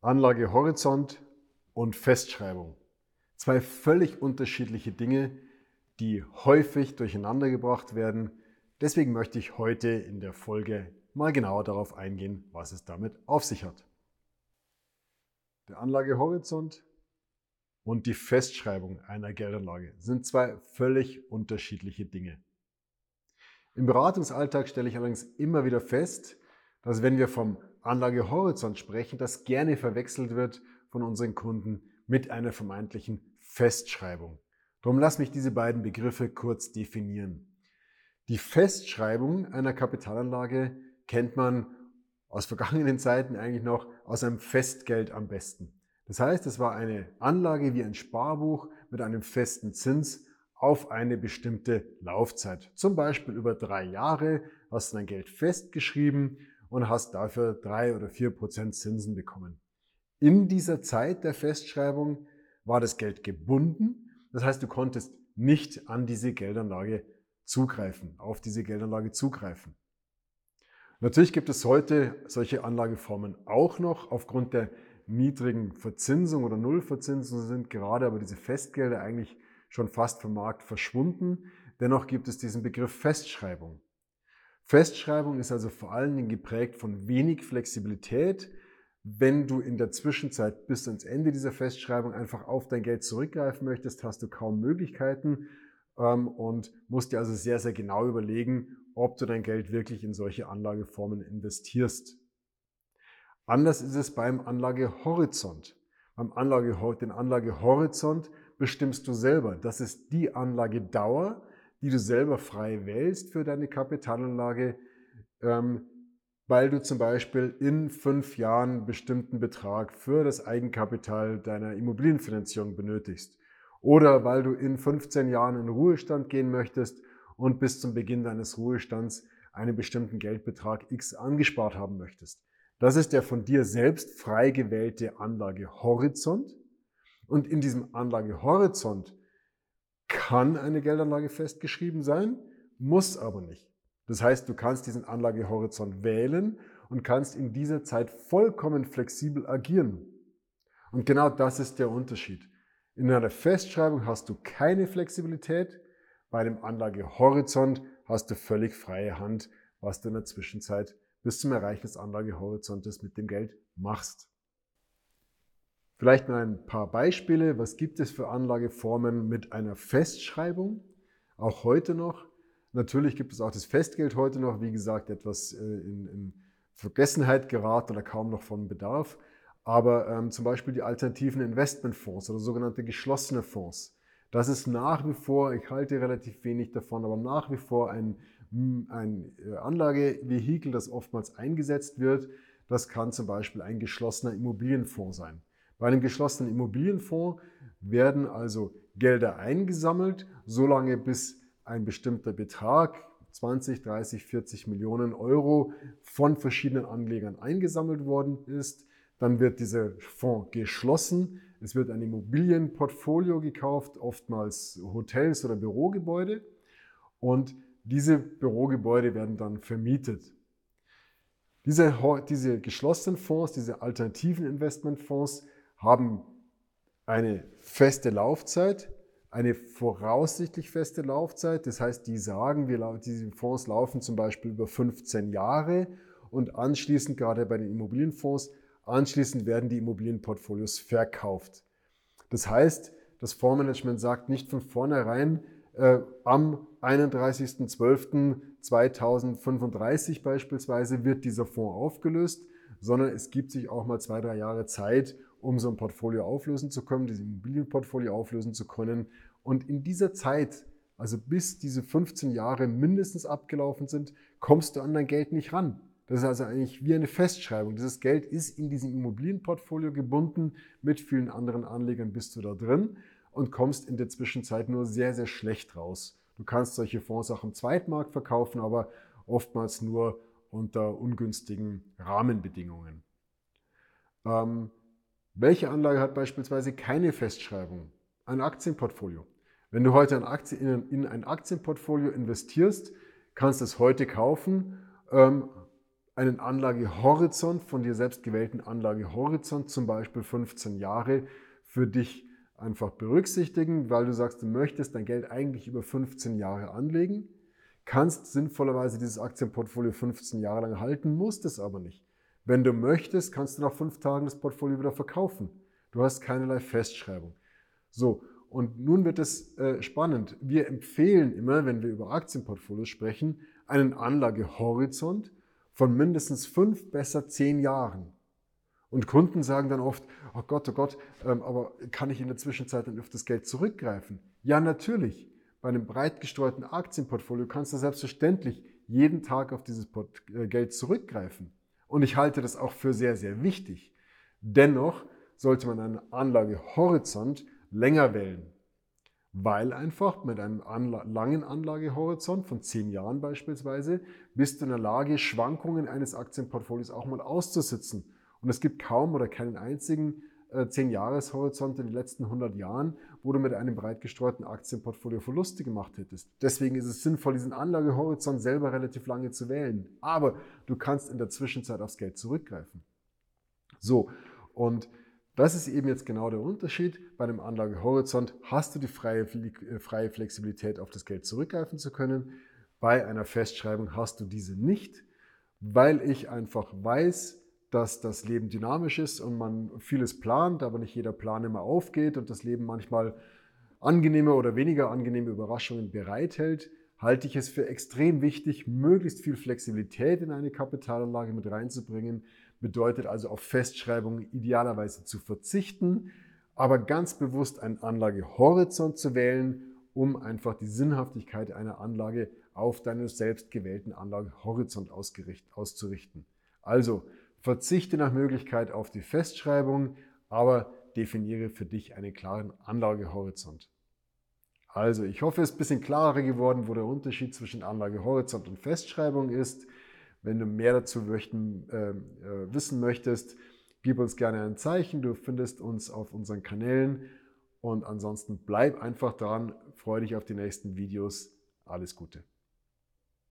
Anlagehorizont und Festschreibung. Zwei völlig unterschiedliche Dinge, die häufig durcheinandergebracht werden. Deswegen möchte ich heute in der Folge mal genauer darauf eingehen, was es damit auf sich hat. Der Anlagehorizont und die Festschreibung einer Geldanlage sind zwei völlig unterschiedliche Dinge. Im Beratungsalltag stelle ich allerdings immer wieder fest, dass wenn wir vom Anlagehorizont sprechen, das gerne verwechselt wird von unseren Kunden mit einer vermeintlichen Festschreibung. Darum lass mich diese beiden Begriffe kurz definieren. Die Festschreibung einer Kapitalanlage kennt man aus vergangenen Zeiten eigentlich noch aus einem Festgeld am besten. Das heißt, es war eine Anlage wie ein Sparbuch mit einem festen Zins auf eine bestimmte Laufzeit. Zum Beispiel über drei Jahre hast du dein Geld festgeschrieben und hast dafür drei oder vier Prozent Zinsen bekommen. In dieser Zeit der Festschreibung war das Geld gebunden. Das heißt, du konntest nicht an diese Geldanlage zugreifen, auf diese Geldanlage zugreifen. Natürlich gibt es heute solche Anlageformen auch noch. Aufgrund der niedrigen Verzinsung oder Nullverzinsung sind gerade aber diese Festgelder eigentlich schon fast vom Markt verschwunden. Dennoch gibt es diesen Begriff Festschreibung. Festschreibung ist also vor allen Dingen geprägt von wenig Flexibilität. Wenn du in der Zwischenzeit bis ans Ende dieser Festschreibung einfach auf dein Geld zurückgreifen möchtest, hast du kaum Möglichkeiten ähm, und musst dir also sehr, sehr genau überlegen, ob du dein Geld wirklich in solche Anlageformen investierst. Anders ist es beim Anlagehorizont. Beim Anlage, den Anlagehorizont bestimmst du selber. Das ist die Anlagedauer, die du selber frei wählst für deine Kapitalanlage, ähm, weil du zum Beispiel in fünf Jahren einen bestimmten Betrag für das Eigenkapital deiner Immobilienfinanzierung benötigst. Oder weil du in 15 Jahren in Ruhestand gehen möchtest und bis zum Beginn deines Ruhestands einen bestimmten Geldbetrag X angespart haben möchtest. Das ist der von dir selbst frei gewählte Anlagehorizont. Und in diesem Anlagehorizont kann eine Geldanlage festgeschrieben sein, muss aber nicht. Das heißt, du kannst diesen Anlagehorizont wählen und kannst in dieser Zeit vollkommen flexibel agieren. Und genau das ist der Unterschied. In einer Festschreibung hast du keine Flexibilität, bei dem Anlagehorizont hast du völlig freie Hand, was du in der Zwischenzeit bis zum Erreichen des Anlagehorizontes mit dem Geld machst. Vielleicht mal ein paar Beispiele. Was gibt es für Anlageformen mit einer Festschreibung? Auch heute noch. Natürlich gibt es auch das Festgeld heute noch, wie gesagt, etwas äh, in, in Vergessenheit geraten oder kaum noch von Bedarf. Aber ähm, zum Beispiel die alternativen Investmentfonds oder sogenannte geschlossene Fonds. Das ist nach wie vor, ich halte relativ wenig davon, aber nach wie vor ein, ein äh, Anlagevehikel, das oftmals eingesetzt wird. Das kann zum Beispiel ein geschlossener Immobilienfonds sein. Bei einem geschlossenen Immobilienfonds werden also Gelder eingesammelt, solange bis ein bestimmter Betrag, 20, 30, 40 Millionen Euro, von verschiedenen Anlegern eingesammelt worden ist. Dann wird dieser Fonds geschlossen. Es wird ein Immobilienportfolio gekauft, oftmals Hotels oder Bürogebäude. Und diese Bürogebäude werden dann vermietet. Diese, diese geschlossenen Fonds, diese alternativen Investmentfonds haben eine feste Laufzeit, eine voraussichtlich feste Laufzeit. Das heißt, die sagen, wir, diese Fonds laufen zum Beispiel über 15 Jahre und anschließend, gerade bei den Immobilienfonds, anschließend werden die Immobilienportfolios verkauft. Das heißt, das Fondsmanagement sagt nicht von vornherein, äh, am 31.12.2035 beispielsweise wird dieser Fonds aufgelöst, sondern es gibt sich auch mal zwei, drei Jahre Zeit, um so ein Portfolio auflösen zu können, dieses Immobilienportfolio auflösen zu können. Und in dieser Zeit, also bis diese 15 Jahre mindestens abgelaufen sind, kommst du an dein Geld nicht ran. Das ist also eigentlich wie eine Festschreibung. Dieses Geld ist in diesem Immobilienportfolio gebunden. Mit vielen anderen Anlegern bist du da drin und kommst in der Zwischenzeit nur sehr, sehr schlecht raus. Du kannst solche Fonds auch im Zweitmarkt verkaufen, aber oftmals nur unter ungünstigen Rahmenbedingungen. Ähm, welche Anlage hat beispielsweise keine Festschreibung? Ein Aktienportfolio. Wenn du heute in ein Aktienportfolio investierst, kannst du es heute kaufen. Ähm, einen Anlagehorizont von dir selbst gewählten Anlagehorizont, zum Beispiel 15 Jahre, für dich einfach berücksichtigen, weil du sagst, du möchtest dein Geld eigentlich über 15 Jahre anlegen, kannst sinnvollerweise dieses Aktienportfolio 15 Jahre lang halten, musst es aber nicht. Wenn du möchtest, kannst du nach fünf Tagen das Portfolio wieder verkaufen. Du hast keinerlei Festschreibung. So, und nun wird es äh, spannend. Wir empfehlen immer, wenn wir über Aktienportfolios sprechen, einen Anlagehorizont von mindestens fünf, besser zehn Jahren. Und Kunden sagen dann oft, oh Gott, oh Gott, ähm, aber kann ich in der Zwischenzeit dann auf das Geld zurückgreifen? Ja, natürlich. Bei einem breit gestreuten Aktienportfolio kannst du selbstverständlich jeden Tag auf dieses äh, Geld zurückgreifen. Und ich halte das auch für sehr, sehr wichtig. Dennoch sollte man einen Anlagehorizont länger wählen, weil einfach mit einem Anla langen Anlagehorizont von zehn Jahren beispielsweise bist du in der Lage, Schwankungen eines Aktienportfolios auch mal auszusitzen und es gibt kaum oder keinen einzigen äh, 10-Jahres-Horizont in den letzten 100 Jahren, wo du mit einem breit gestreuten Aktienportfolio Verluste gemacht hättest. Deswegen ist es sinnvoll, diesen Anlagehorizont selber relativ lange zu wählen. Aber du kannst in der Zwischenzeit aufs Geld zurückgreifen. So, und das ist eben jetzt genau der Unterschied. Bei einem Anlagehorizont hast du die freie, äh, freie Flexibilität, auf das Geld zurückgreifen zu können. Bei einer Festschreibung hast du diese nicht, weil ich einfach weiß, dass das Leben dynamisch ist und man vieles plant, aber nicht jeder Plan immer aufgeht und das Leben manchmal angenehme oder weniger angenehme Überraschungen bereithält, halte ich es für extrem wichtig, möglichst viel Flexibilität in eine Kapitalanlage mit reinzubringen. Bedeutet also auf Festschreibungen idealerweise zu verzichten, aber ganz bewusst einen Anlagehorizont zu wählen, um einfach die Sinnhaftigkeit einer Anlage auf deinen selbst gewählten Anlagehorizont auszurichten. Also Verzichte nach Möglichkeit auf die Festschreibung, aber definiere für dich einen klaren Anlagehorizont. Also, ich hoffe, es ist ein bisschen klarer geworden, wo der Unterschied zwischen Anlagehorizont und Festschreibung ist. Wenn du mehr dazu möchten, äh, äh, wissen möchtest, gib uns gerne ein Zeichen. Du findest uns auf unseren Kanälen. Und ansonsten bleib einfach dran, freue dich auf die nächsten Videos. Alles Gute.